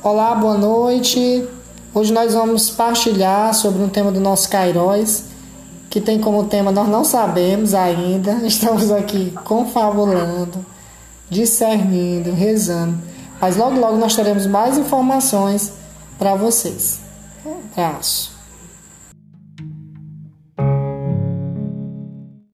Olá, boa noite. Hoje nós vamos partilhar sobre um tema do nosso Cairóis, que tem como tema Nós Não Sabemos Ainda. Estamos aqui confabulando, discernindo, rezando. Mas logo, logo nós teremos mais informações para vocês. Um abraço.